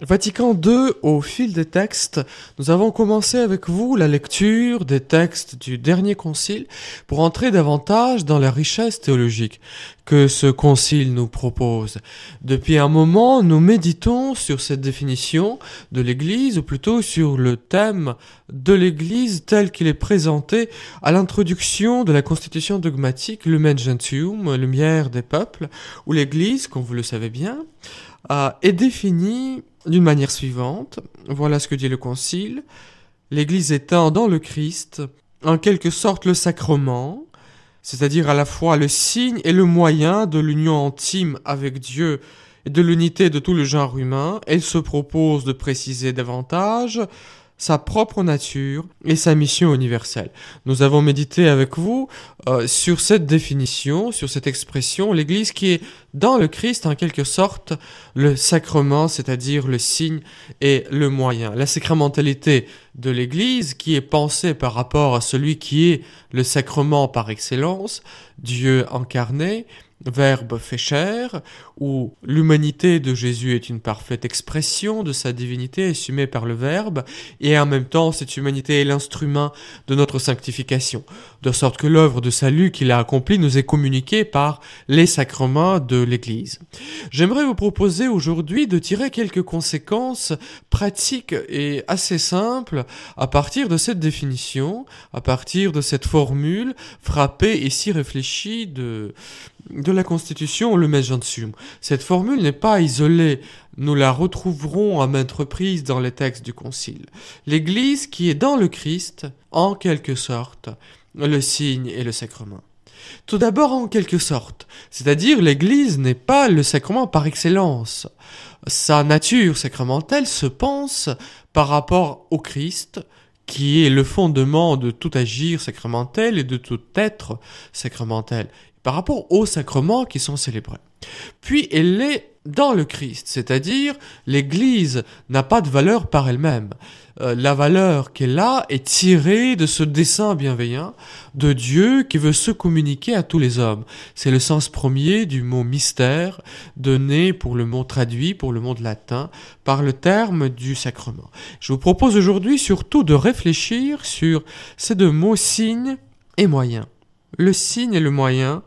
Vatican II, au fil des textes, nous avons commencé avec vous la lecture des textes du dernier concile pour entrer davantage dans la richesse théologique que ce concile nous propose. Depuis un moment, nous méditons sur cette définition de l'Église, ou plutôt sur le thème de l'Église tel qu'il est présenté à l'introduction de la constitution dogmatique Lumen Gentium, lumière des peuples, où l'Église, comme vous le savez bien, est définie d'une manière suivante. Voilà ce que dit le Concile. L'Église étant dans le Christ, en quelque sorte le sacrement, c'est-à-dire à la fois le signe et le moyen de l'union intime avec Dieu et de l'unité de tout le genre humain, elle se propose de préciser davantage sa propre nature et sa mission universelle. Nous avons médité avec vous euh, sur cette définition, sur cette expression, l'Église qui est dans le Christ en quelque sorte le sacrement, c'est-à-dire le signe et le moyen. La sacramentalité de l'Église qui est pensée par rapport à celui qui est le sacrement par excellence, Dieu incarné, Verbe fait chair, où l'humanité de Jésus est une parfaite expression de sa divinité assumée par le Verbe, et en même temps cette humanité est l'instrument de notre sanctification, de sorte que l'œuvre de salut qu'il a accomplie nous est communiquée par les sacrements de l'Église. J'aimerais vous proposer aujourd'hui de tirer quelques conséquences pratiques et assez simples à partir de cette définition, à partir de cette formule frappée et si réfléchie de de la Constitution le Gentium. Cette formule n'est pas isolée, nous la retrouverons à maintes reprises dans les textes du Concile. L'Église qui est dans le Christ, en quelque sorte, le signe et le sacrement. Tout d'abord en quelque sorte, c'est-à-dire l'Église n'est pas le sacrement par excellence. Sa nature sacramentelle se pense par rapport au Christ, qui est le fondement de tout agir sacramentel et de tout être sacramentel par rapport aux sacrements qui sont célébrés. Puis elle est dans le Christ, c'est-à-dire l'Église n'a pas de valeur par elle-même. Euh, la valeur qu'elle a est tirée de ce dessein bienveillant de Dieu qui veut se communiquer à tous les hommes. C'est le sens premier du mot mystère donné pour le mot traduit pour le monde latin par le terme du sacrement. Je vous propose aujourd'hui surtout de réfléchir sur ces deux mots signe et moyen. Le signe et le moyen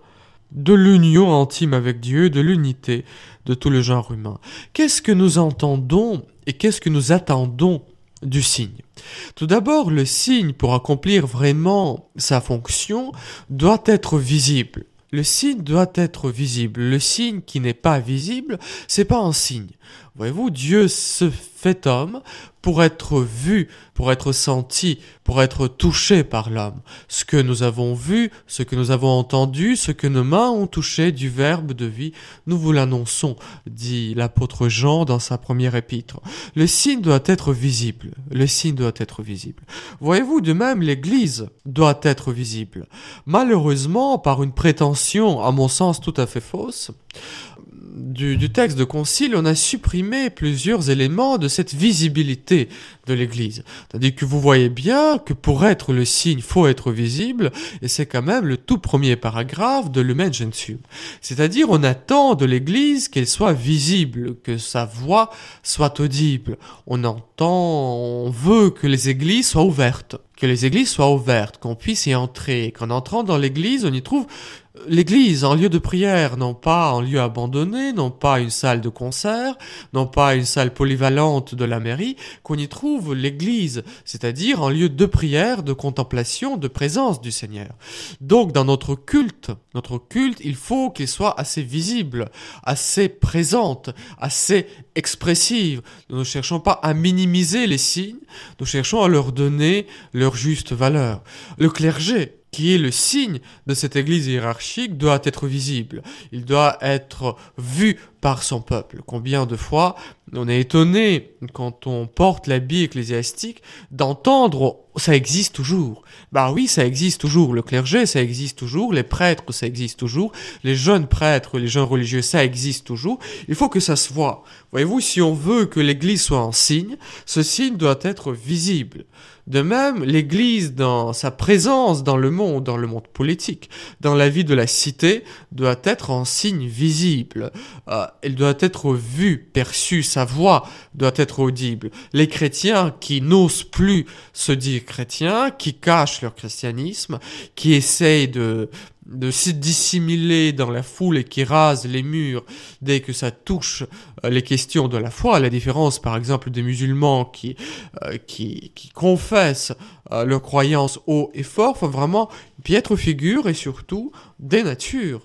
de l'union intime avec Dieu, de l'unité de tout le genre humain. Qu'est-ce que nous entendons et qu'est-ce que nous attendons du signe? Tout d'abord, le signe, pour accomplir vraiment sa fonction, doit être visible. Le signe doit être visible. Le signe qui n'est pas visible, c'est pas un signe. Voyez-vous, Dieu se fait homme pour être vu, pour être senti, pour être touché par l'homme. Ce que nous avons vu, ce que nous avons entendu, ce que nos mains ont touché du Verbe de vie, nous vous l'annonçons, dit l'apôtre Jean dans sa première épître. Le signe doit être visible. Le signe doit être visible. Voyez-vous, de même, l'Église doit être visible. Malheureusement, par une prétention, à mon sens, tout à fait fausse, du, texte de concile, on a supprimé plusieurs éléments de cette visibilité de l'Église. C'est-à-dire que vous voyez bien que pour être le signe, faut être visible, et c'est quand même le tout premier paragraphe de Lumen Gentium. C'est-à-dire, on attend de l'Église qu'elle soit visible, que sa voix soit audible. On entend, on veut que les églises soient ouvertes que les églises soient ouvertes, qu'on puisse y entrer, qu'en entrant dans l'église, on y trouve l'église en lieu de prière, non pas en lieu abandonné, non pas une salle de concert, non pas une salle polyvalente de la mairie, qu'on y trouve l'église, c'est-à-dire en lieu de prière, de contemplation, de présence du Seigneur. Donc dans notre culte, notre culte, il faut qu'il soit assez visible, assez présente, assez expressive. Nous ne cherchons pas à minimiser les signes, nous cherchons à leur donner leur juste valeur. Le clergé, qui est le signe de cette Église hiérarchique, doit être visible. Il doit être vu par son peuple. Combien de fois on est étonné quand on porte l'habit ecclésiastique d'entendre ça existe toujours. Bah oui, ça existe toujours. Le clergé, ça existe toujours. Les prêtres, ça existe toujours. Les jeunes prêtres, les jeunes religieux, ça existe toujours. Il faut que ça se voit. Voyez-vous, si on veut que l'Église soit en signe, ce signe doit être visible. De même, l'Église, dans sa présence dans le monde, dans le monde politique, dans la vie de la cité, doit être en signe visible. Euh, elle doit être vue, perçue, sa voix doit être audible. Les chrétiens qui n'osent plus se dire chrétiens, qui cachent leur christianisme, qui essayent de, de se dissimuler dans la foule et qui rase les murs dès que ça touche euh, les questions de la foi, à la différence par exemple des musulmans qui, euh, qui, qui confessent euh, leur croyance haut et fort, faut vraiment piètre figure et surtout Des natures,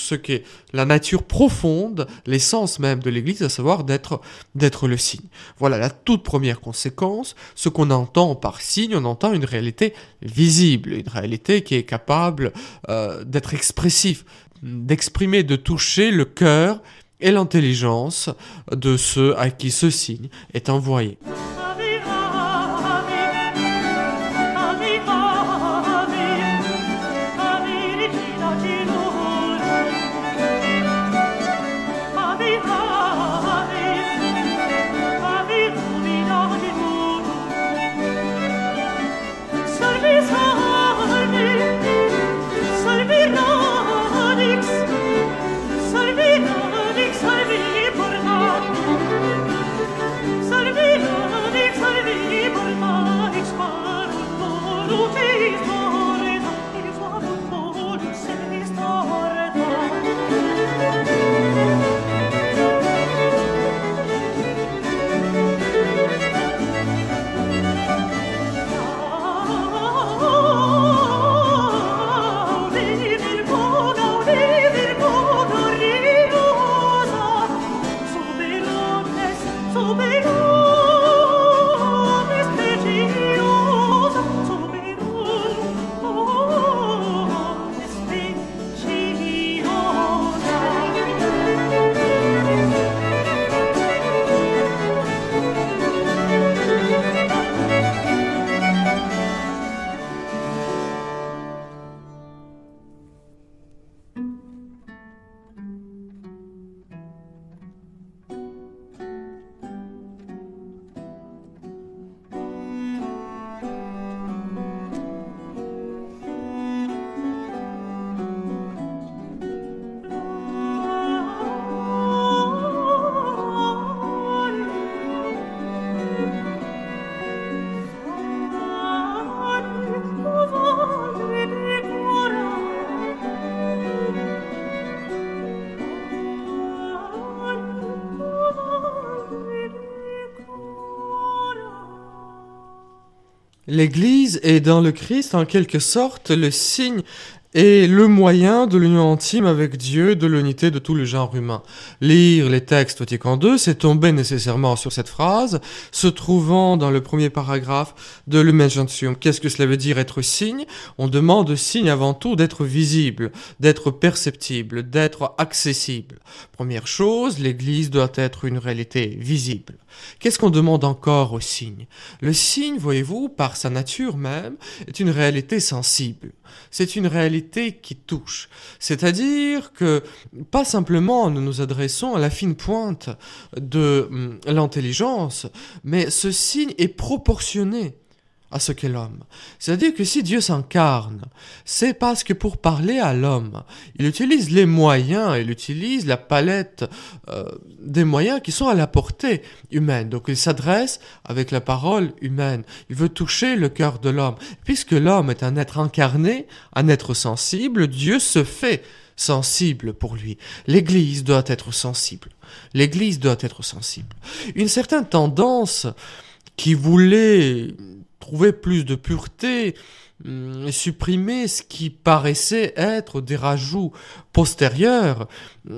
ce qu'est la nature profonde, l'essence même de l'Église, à savoir d'être, d'être le signe. Voilà la toute première conséquence. Ce qu'on entend par signe, on entend une réalité visible, une réalité qui est capable d'être expressif, d'exprimer, de toucher le cœur et l'intelligence de ceux à qui ce signe est envoyé. L'Église est dans le Christ en quelque sorte le signe et le moyen de l'union intime avec Dieu, de l'unité de tout le genre humain. Lire les textes Vatican II, c'est tomber nécessairement sur cette phrase, se trouvant dans le premier paragraphe de Lumen Gentium. Qu'est-ce que cela veut dire être signe? On demande signe avant tout d'être visible, d'être perceptible, d'être accessible. Première chose, l'Église doit être une réalité visible. Qu'est-ce qu'on demande encore au signe? Le signe, voyez-vous, par sa nature même, est une réalité sensible c'est une réalité qui touche. C'est-à-dire que pas simplement nous nous adressons à la fine pointe de hum, l'intelligence, mais ce signe est proportionné à ce qu'est l'homme. C'est-à-dire que si Dieu s'incarne, c'est parce que pour parler à l'homme, il utilise les moyens, il utilise la palette euh, des moyens qui sont à la portée humaine. Donc il s'adresse avec la parole humaine. Il veut toucher le cœur de l'homme. Puisque l'homme est un être incarné, un être sensible, Dieu se fait sensible pour lui. L'Église doit être sensible. L'Église doit être sensible. Une certaine tendance qui voulait trouver plus de pureté, hum, supprimer ce qui paraissait être des rajouts postérieurs,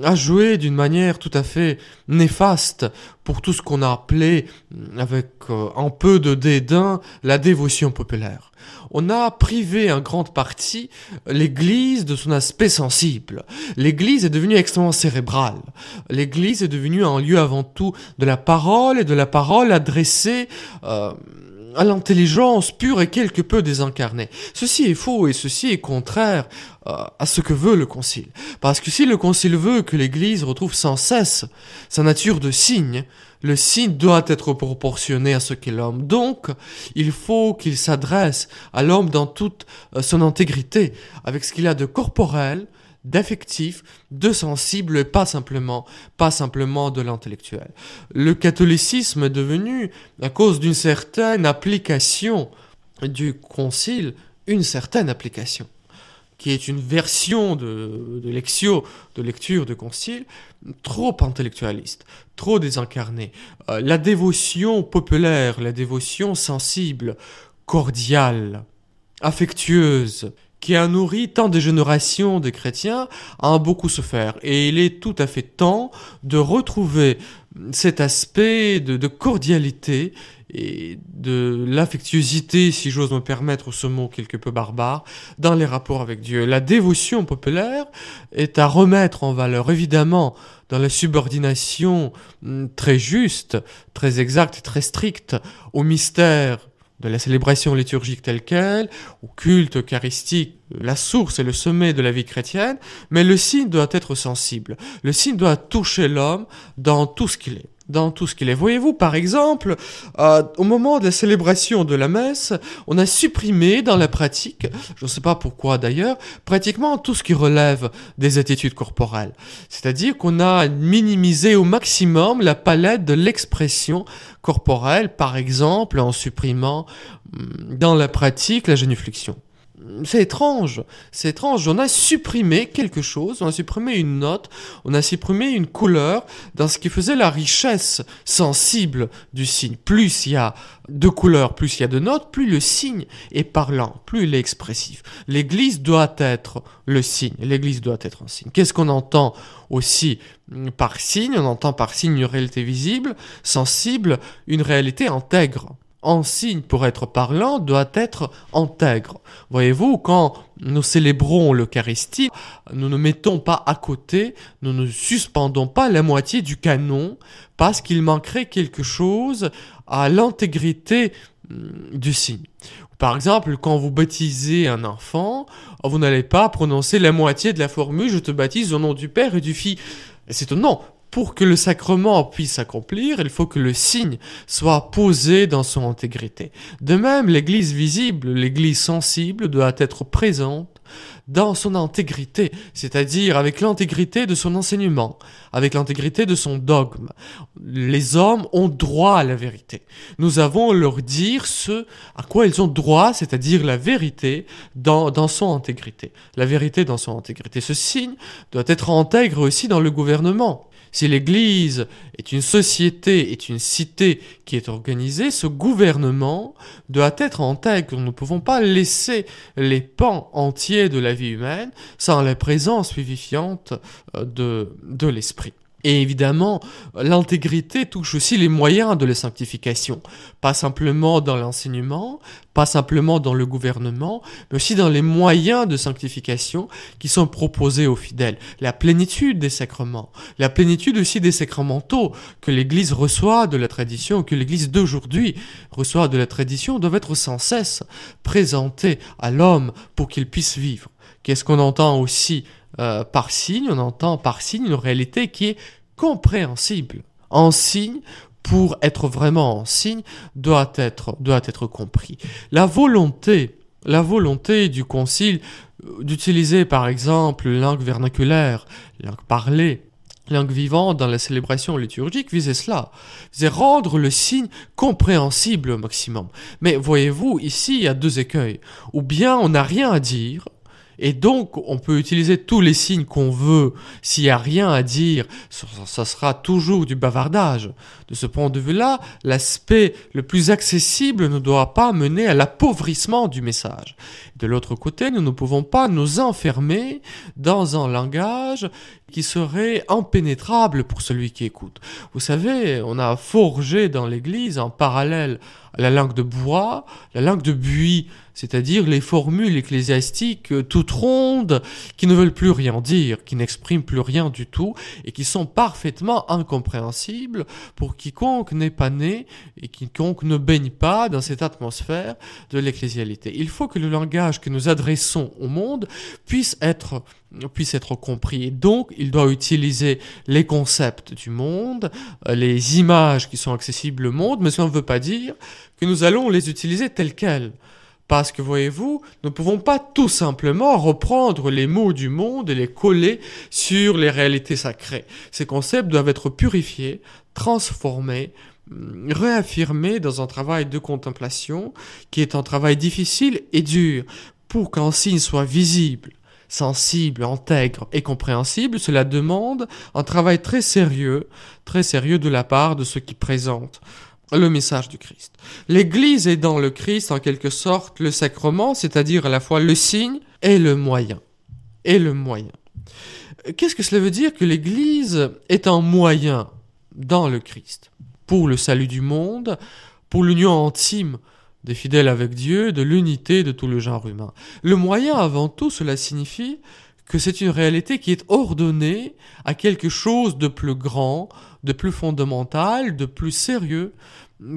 à jouer d'une manière tout à fait néfaste pour tout ce qu'on a appelé, hum, avec euh, un peu de dédain, la dévotion populaire. On a privé en grande partie l'Église de son aspect sensible. L'Église est devenue extrêmement cérébrale. L'Église est devenue un lieu avant tout de la parole et de la parole adressée euh, à l'intelligence pure et quelque peu désincarnée. Ceci est faux et ceci est contraire euh, à ce que veut le Concile. Parce que si le Concile veut que l'Église retrouve sans cesse sa nature de signe, le signe doit être proportionné à ce qu'est l'homme. Donc, il faut qu'il s'adresse à l'homme dans toute euh, son intégrité, avec ce qu'il a de corporel, d'affectif, de sensible pas simplement, pas simplement de l'intellectuel. Le catholicisme est devenu, à cause d'une certaine application du concile, une certaine application qui est une version de, de lectio, de lecture de concile, trop intellectualiste, trop désincarnée. Euh, la dévotion populaire, la dévotion sensible, cordiale, affectueuse, qui a nourri tant de générations de chrétiens, a beaucoup souffert. Et il est tout à fait temps de retrouver cet aspect de, cordialité et de l'affectuosité, si j'ose me permettre ce mot quelque peu barbare, dans les rapports avec Dieu. La dévotion populaire est à remettre en valeur, évidemment, dans la subordination hum, très juste, très exacte très stricte au mystère de la célébration liturgique telle qu'elle, au culte eucharistique, la source et le sommet de la vie chrétienne, mais le signe doit être sensible. Le signe doit toucher l'homme dans tout ce qu'il est dans tout ce qu'il est. Voyez-vous, par exemple, euh, au moment de la célébration de la messe, on a supprimé dans la pratique, je ne sais pas pourquoi d'ailleurs, pratiquement tout ce qui relève des attitudes corporelles. C'est-à-dire qu'on a minimisé au maximum la palette de l'expression corporelle, par exemple en supprimant hum, dans la pratique la génuflexion c'est étrange, c'est étrange. On a supprimé quelque chose, on a supprimé une note, on a supprimé une couleur dans ce qui faisait la richesse sensible du signe. Plus il y a de couleurs, plus il y a de notes, plus le signe est parlant, plus il est expressif. L'Église doit être le signe, l'Église doit être un signe. Qu'est-ce qu'on entend aussi par signe? On entend par signe une réalité visible, sensible, une réalité intègre en signe pour être parlant doit être intègre. Voyez-vous, quand nous célébrons l'Eucharistie, nous ne mettons pas à côté, nous ne suspendons pas la moitié du canon parce qu'il manquerait quelque chose à l'intégrité mm, du signe. Par exemple, quand vous baptisez un enfant, vous n'allez pas prononcer la moitié de la formule je te baptise au nom du Père et du Fils. C'est non, pour que le sacrement puisse s'accomplir, il faut que le signe soit posé dans son intégrité. De même, l'Église visible, l'Église sensible doit être présente dans son intégrité, c'est-à-dire avec l'intégrité de son enseignement, avec l'intégrité de son dogme. Les hommes ont droit à la vérité. Nous avons leur dire ce à quoi ils ont droit, c'est-à-dire la vérité dans, dans son intégrité. La vérité dans son intégrité. Ce signe doit être intègre aussi dans le gouvernement. Si l'Église est une société, est une cité qui est organisée, ce gouvernement doit être intègre. Nous ne pouvons pas laisser les pans entiers de la vie humaine sans la présence vivifiante euh, de, de l'Esprit. Et évidemment, l'intégrité touche aussi les moyens de la sanctification. Pas simplement dans l'enseignement, pas simplement dans le gouvernement, mais aussi dans les moyens de sanctification qui sont proposés aux fidèles. La plénitude des sacrements, la plénitude aussi des sacramentaux que l'Église reçoit de la tradition, que l'Église d'aujourd'hui reçoit de la tradition, doivent être sans cesse présentés à l'homme pour qu'il puisse vivre. Qu'est-ce qu'on entend aussi euh, par signe, on entend par signe une réalité qui est compréhensible. En signe, pour être vraiment en signe, doit être, doit être compris. La volonté, la volonté du concile euh, d'utiliser par exemple langue vernaculaire, langue parlée, langue vivante dans la célébration liturgique visait cela, visait rendre le signe compréhensible au maximum. Mais voyez-vous, ici il y a deux écueils. Ou bien on n'a rien à dire, Et donc, on peut utiliser tous les signes qu'on veut. S'il n'y a rien à dire, ça sera toujours du bavardage. De ce point de vue-là, l'aspect le plus accessible ne doit pas mener à l'appauvrissement du message. De l'autre côté, nous ne pouvons pas nous enfermer dans un langage qui serait impénétrable pour celui qui écoute. Vous savez, on a forgé dans l'Église en parallèle la langue de bois, la langue de buis, c'est-à-dire les formules ecclésiastiques euh, toutes rondes qui ne veulent plus rien dire, qui n'expriment plus rien du tout et qui sont parfaitement incompréhensibles pour quiconque n'est pas né et quiconque ne baigne pas dans cette atmosphère de l'ecclésialité. Il faut que le langage que nous adressons au monde puisse être puisse être compris. Et donc, il doit utiliser les concepts du monde, euh, les images qui sont accessibles au monde, mais ça ne veut pas dire que nous allons les utiliser telles quelles. Parce que voyez-vous, nous ne pouvons pas tout simplement reprendre les mots du monde et les coller sur les réalités sacrées. Ces concepts doivent être purifiés, transformés, hum, réaffirmés dans un travail de contemplation qui est un travail difficile et dur pour qu'un signe soit visible sensible, intègre et compréhensible, cela demande un travail très sérieux, très sérieux de la part de ceux qui présentent le message du Christ. L'Église est dans le Christ en quelque sorte le sacrement, c'est-à-dire à la fois le signe et le moyen. Et le moyen. Qu'est-ce que cela veut dire que l'Église est un moyen dans le Christ? Pour le salut du monde, pour l'union intime des fidèles avec Dieu, de l'unité de tout le genre humain. Le moyen, avant tout, cela signifie que c'est une réalité qui est ordonnée à quelque chose de plus grand, de plus fondamental, de plus sérieux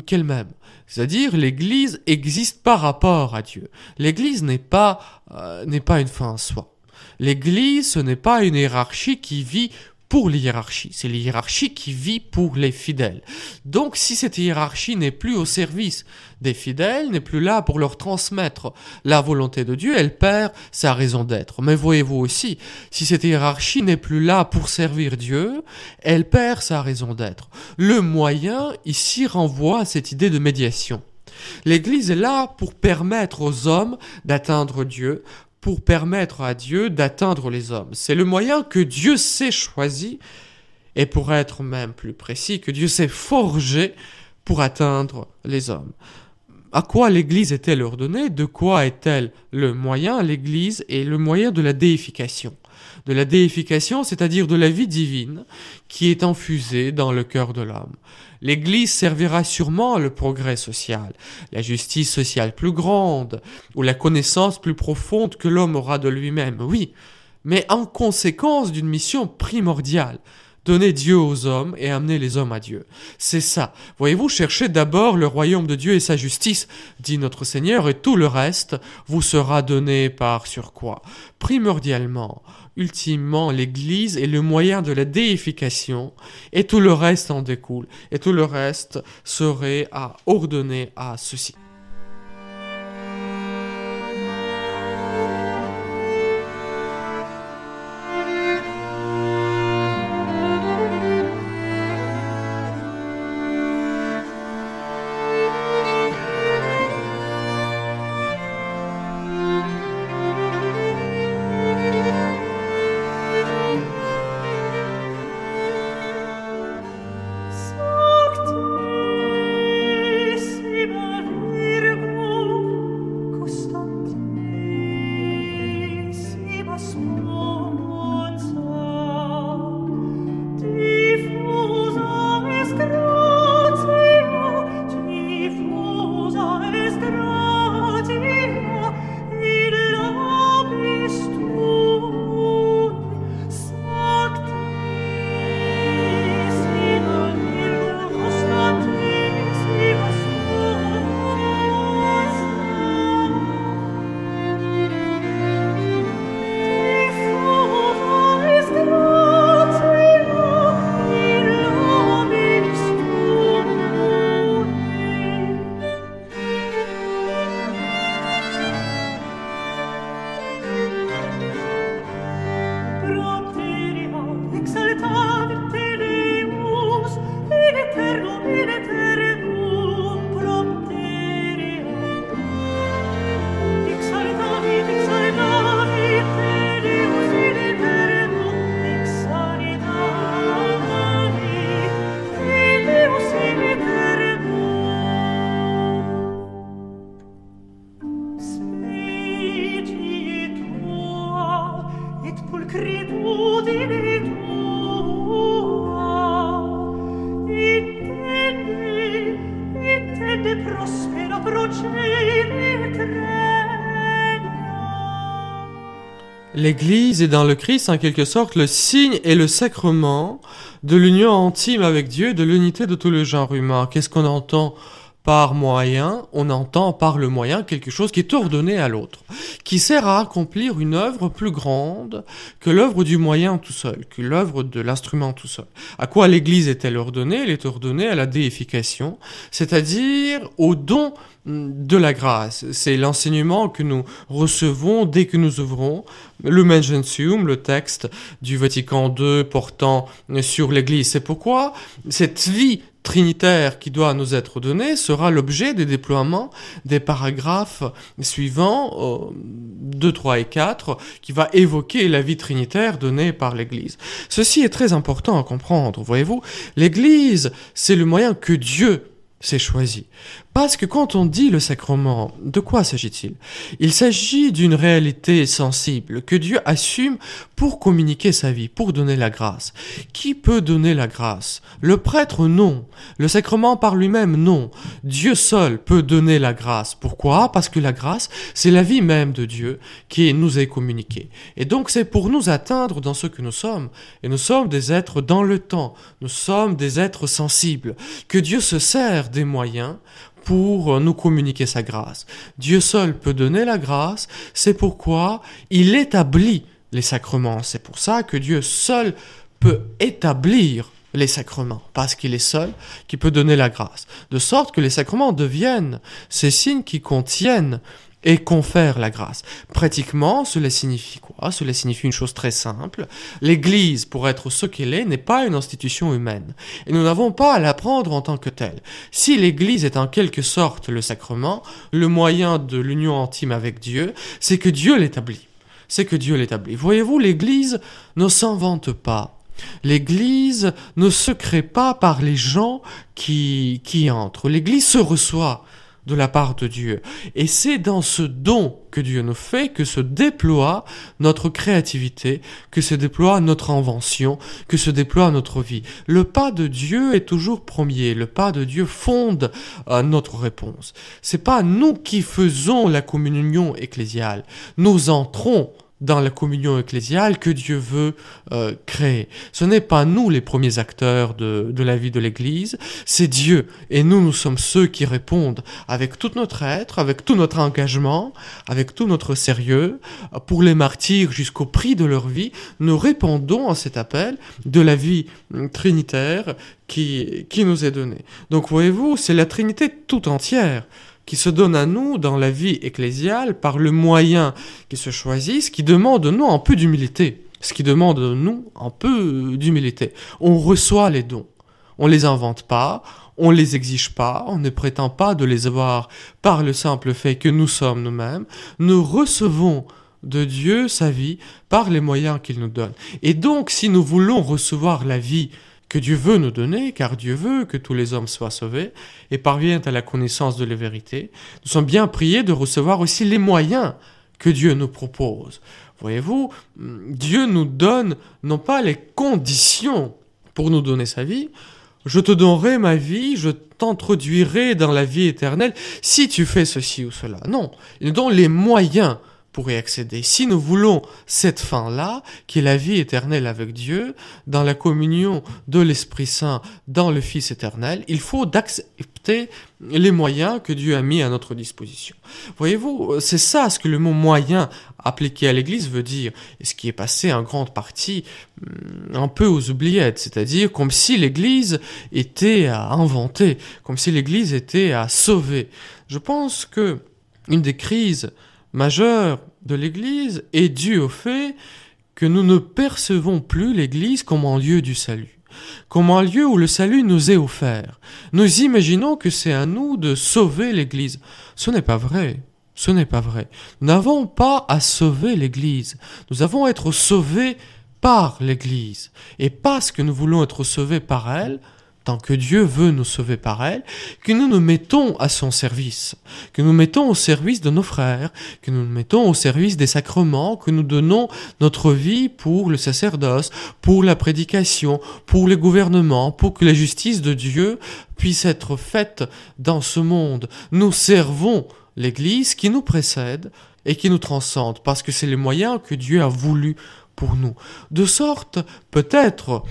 qu'elle-même. C'est-à-dire l'Église existe par rapport à Dieu. L'Église n'est pas euh, n'est pas une fin en soi. L'Église ce n'est pas une hiérarchie qui vit pour l'hiérarchie. C'est l'hiérarchie qui vit pour les fidèles. Donc si cette hiérarchie n'est plus au service des fidèles, n'est plus là pour leur transmettre la volonté de Dieu, elle perd sa raison d'être. Mais voyez-vous aussi, si cette hiérarchie n'est plus là pour servir Dieu, elle perd sa raison d'être. Le moyen ici renvoie à cette idée de médiation. L'Église est là pour permettre aux hommes d'atteindre Dieu, pour permettre à Dieu d'atteindre les hommes. C'est le moyen que Dieu s'est choisi, et pour être même plus précis, que Dieu s'est forgé pour atteindre les hommes. À quoi l'Église est-elle ordonnée? De quoi est-elle le moyen? L'Église est le moyen de la déification de la déification, c'est-à-dire de la vie divine qui est infusée dans le cœur de l'homme. L'Église servira sûrement le progrès social, la justice sociale plus grande, ou la connaissance plus profonde que l'homme aura de lui-même, oui, mais en conséquence d'une mission primordiale, donner Dieu aux hommes et amener les hommes à Dieu. C'est ça. Voyez-vous, cherchez d'abord le royaume de Dieu et sa justice, dit notre Seigneur, et tout le reste vous sera donné par sur quoi Primordialement, ultimement, l'Église est le moyen de la déification, et tout le reste en découle, et tout le reste serait à ordonner à ceci. L'Église est dans le Christ en quelque sorte le signe et le sacrement de l'union intime avec Dieu, de l'unité de tout le genre humain. Qu'est-ce qu'on entend par moyen, on entend par le moyen quelque chose qui est ordonné à l'autre, qui sert à accomplir une œuvre plus grande que l'œuvre du moyen tout seul, que l'œuvre de l'instrument tout seul. À quoi l'Église est-elle ordonnée? Elle est ordonnée à la déification, c'est-à-dire au don de la grâce. C'est l'enseignement que nous recevons dès que nous ouvrons le Gentium, le texte du Vatican II portant sur l'Église. C'est pourquoi cette vie trinitaire qui doit nous être donnée sera l'objet des déploiements des paragraphes suivants, 2, euh, 3 et 4, qui va évoquer la vie trinitaire donnée par l'Église. Ceci est très important à comprendre, voyez-vous. L'Église, c'est le moyen que Dieu s'est choisi. Parce que quand on dit le sacrement, de quoi s'agit-il? Il, s'agit d'une réalité sensible que Dieu assume pour communiquer sa vie, pour donner la grâce. Qui peut donner la grâce? Le prêtre, non. Le sacrement par lui-même, non. Dieu seul peut donner la grâce. Pourquoi? Parce que la grâce, c'est la vie même de Dieu qui nous est communiquée. Et donc c'est pour nous atteindre dans ce que nous sommes. Et nous sommes des êtres dans le temps. Nous sommes des êtres sensibles. Que Dieu se sert des moyens pour nous communiquer sa grâce. Dieu seul peut donner la grâce, c'est pourquoi il établit les sacrements. C'est pour ça que Dieu seul peut établir les sacrements, parce qu'il est seul qui peut donner la grâce. De sorte que les sacrements deviennent ces signes qui contiennent et confère la grâce. Pratiquement, cela signifie quoi? Cela signifie une chose très simple. L'Église, pour être ce qu'elle est, n'est pas une institution humaine. Et nous n'avons pas à la prendre en tant que telle. Si l'Église est en quelque sorte le sacrement, le moyen de l'union intime avec Dieu, c'est que Dieu l'établit. C'est que Dieu l'établit. Voyez-vous, l'Église ne s'invente pas. L'Église ne se crée pas par les gens qui, qui entrent. L'Église se reçoit de la part de Dieu. Et c'est dans ce don que Dieu nous fait que se déploie notre créativité, que se déploie notre invention, que se déploie notre vie. Le pas de Dieu est toujours premier. Le pas de Dieu fonde euh, notre réponse. C'est pas nous qui faisons la communion ecclésiale. Nous entrons dans la communion ecclésiale que Dieu veut euh, créer. Ce n'est pas nous les premiers acteurs de, de la vie de l'Église, c'est Dieu. Et nous, nous sommes ceux qui répondent avec tout notre être, avec tout notre engagement, avec tout notre sérieux. Pour les martyrs jusqu'au prix de leur vie, nous répondons à cet appel de la vie trinitaire qui, qui nous est donnée. Donc voyez-vous, c'est la Trinité tout entière qui se donne à nous dans la vie ecclésiale par le moyen qui se choisissent, qui demande de nous un peu d'humilité. Ce qui demande de nous un peu d'humilité. On reçoit les dons. On les invente pas, on les exige pas, on ne prétend pas de les avoir par le simple fait que nous sommes nous-mêmes. Nous recevons de Dieu sa vie par les moyens qu'il nous donne. Et donc, si nous voulons recevoir la vie que Dieu veut nous donner, car Dieu veut que tous les hommes soient sauvés et parviennent à la connaissance de la vérité, nous sommes bien priés de recevoir aussi les moyens que Dieu nous propose. Voyez-vous, Dieu nous donne non pas les conditions pour nous donner sa vie, je te donnerai ma vie, je t'introduirai dans la vie éternelle si tu fais ceci ou cela. Non, il nous donne les moyens pour y accéder. Si nous voulons cette fin-là, qui est la vie éternelle avec Dieu, dans la communion de l'Esprit Saint, dans le Fils éternel, il faut d'accepter les moyens que Dieu a mis à notre disposition. Voyez-vous, c'est ça ce que le mot moyen appliqué à l'Église veut dire, et ce qui est passé en grande partie hmm, un peu aux oubliettes, c'est-à-dire comme si l'Église était à inventer, comme si l'Église était à sauver. Je pense que une des crises majeur de l'Église est dû au fait que nous ne percevons plus l'Église comme un lieu du salut, comme un lieu où le salut nous est offert. Nous imaginons que c'est à nous de sauver l'Église. Ce n'est pas vrai. Ce n'est pas vrai. Nous n'avons pas à sauver l'Église. Nous avons à être sauvés par l'Église. Et parce que nous voulons être sauvés par elle, tant que Dieu veut nous sauver par elle, que nous nous mettons à son service, que nous mettons au service de nos frères, que nous nous mettons au service des sacrements, que nous donnons notre vie pour le sacerdoce, pour la prédication, pour le gouvernement, pour que la justice de Dieu puisse être faite dans ce monde. Nous servons l'Église qui nous précède et qui nous transcende, parce que c'est les moyens que Dieu a voulu pour nous. De sorte, peut-être,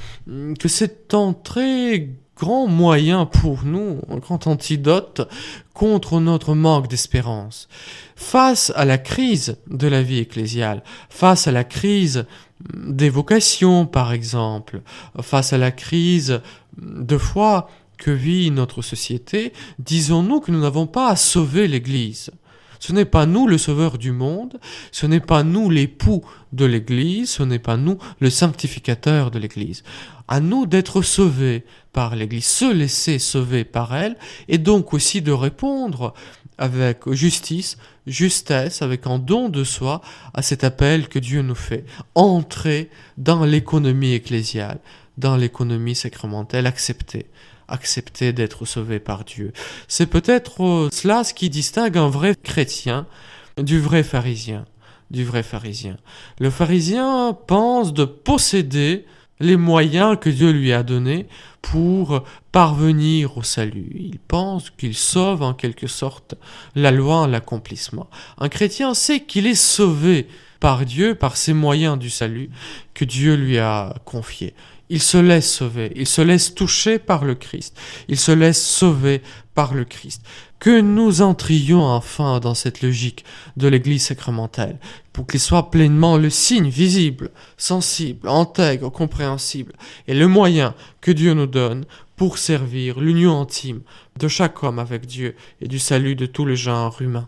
que c'est un très grand moyen pour nous, un grand antidote contre notre manque d'espérance. Face à la crise de la vie ecclésiale, face à la crise des vocations, par exemple, face à la crise de foi que vit notre société, disons-nous que nous n'avons pas à sauver l'Église. Ce n'est pas nous le sauveur du monde, ce n'est pas nous l'époux de l'Église, ce n'est pas nous le sanctificateur de l'Église. À nous d'être sauvés par l'Église, se laisser sauver par elle, et donc aussi de répondre avec justice, justesse, avec un don de soi à cet appel que Dieu nous fait. Entrer dans l'économie ecclésiale, dans l'économie sacramentelle, accepter accepter d'être sauvé par Dieu. C'est peut-être euh, cela ce qui distingue un vrai chrétien du vrai pharisien. Du vrai pharisien. Le pharisien pense de posséder les moyens que Dieu lui a donnés pour parvenir au salut. Il pense qu'il sauve en quelque sorte la loi en l'accomplissement. Un chrétien sait qu'il est sauvé par Dieu, par ses moyens du salut que Dieu lui a confiés. Il se laisse sauver, il se laisse toucher par le Christ, il se laisse sauver par le Christ. Que nous entrions enfin dans cette logique de l'Église sacramentelle, pour qu'il soit pleinement le signe visible, sensible, intègre, compréhensible, et le moyen que Dieu nous donne pour servir l'union intime de chaque homme avec Dieu et du salut de tout le genre humain.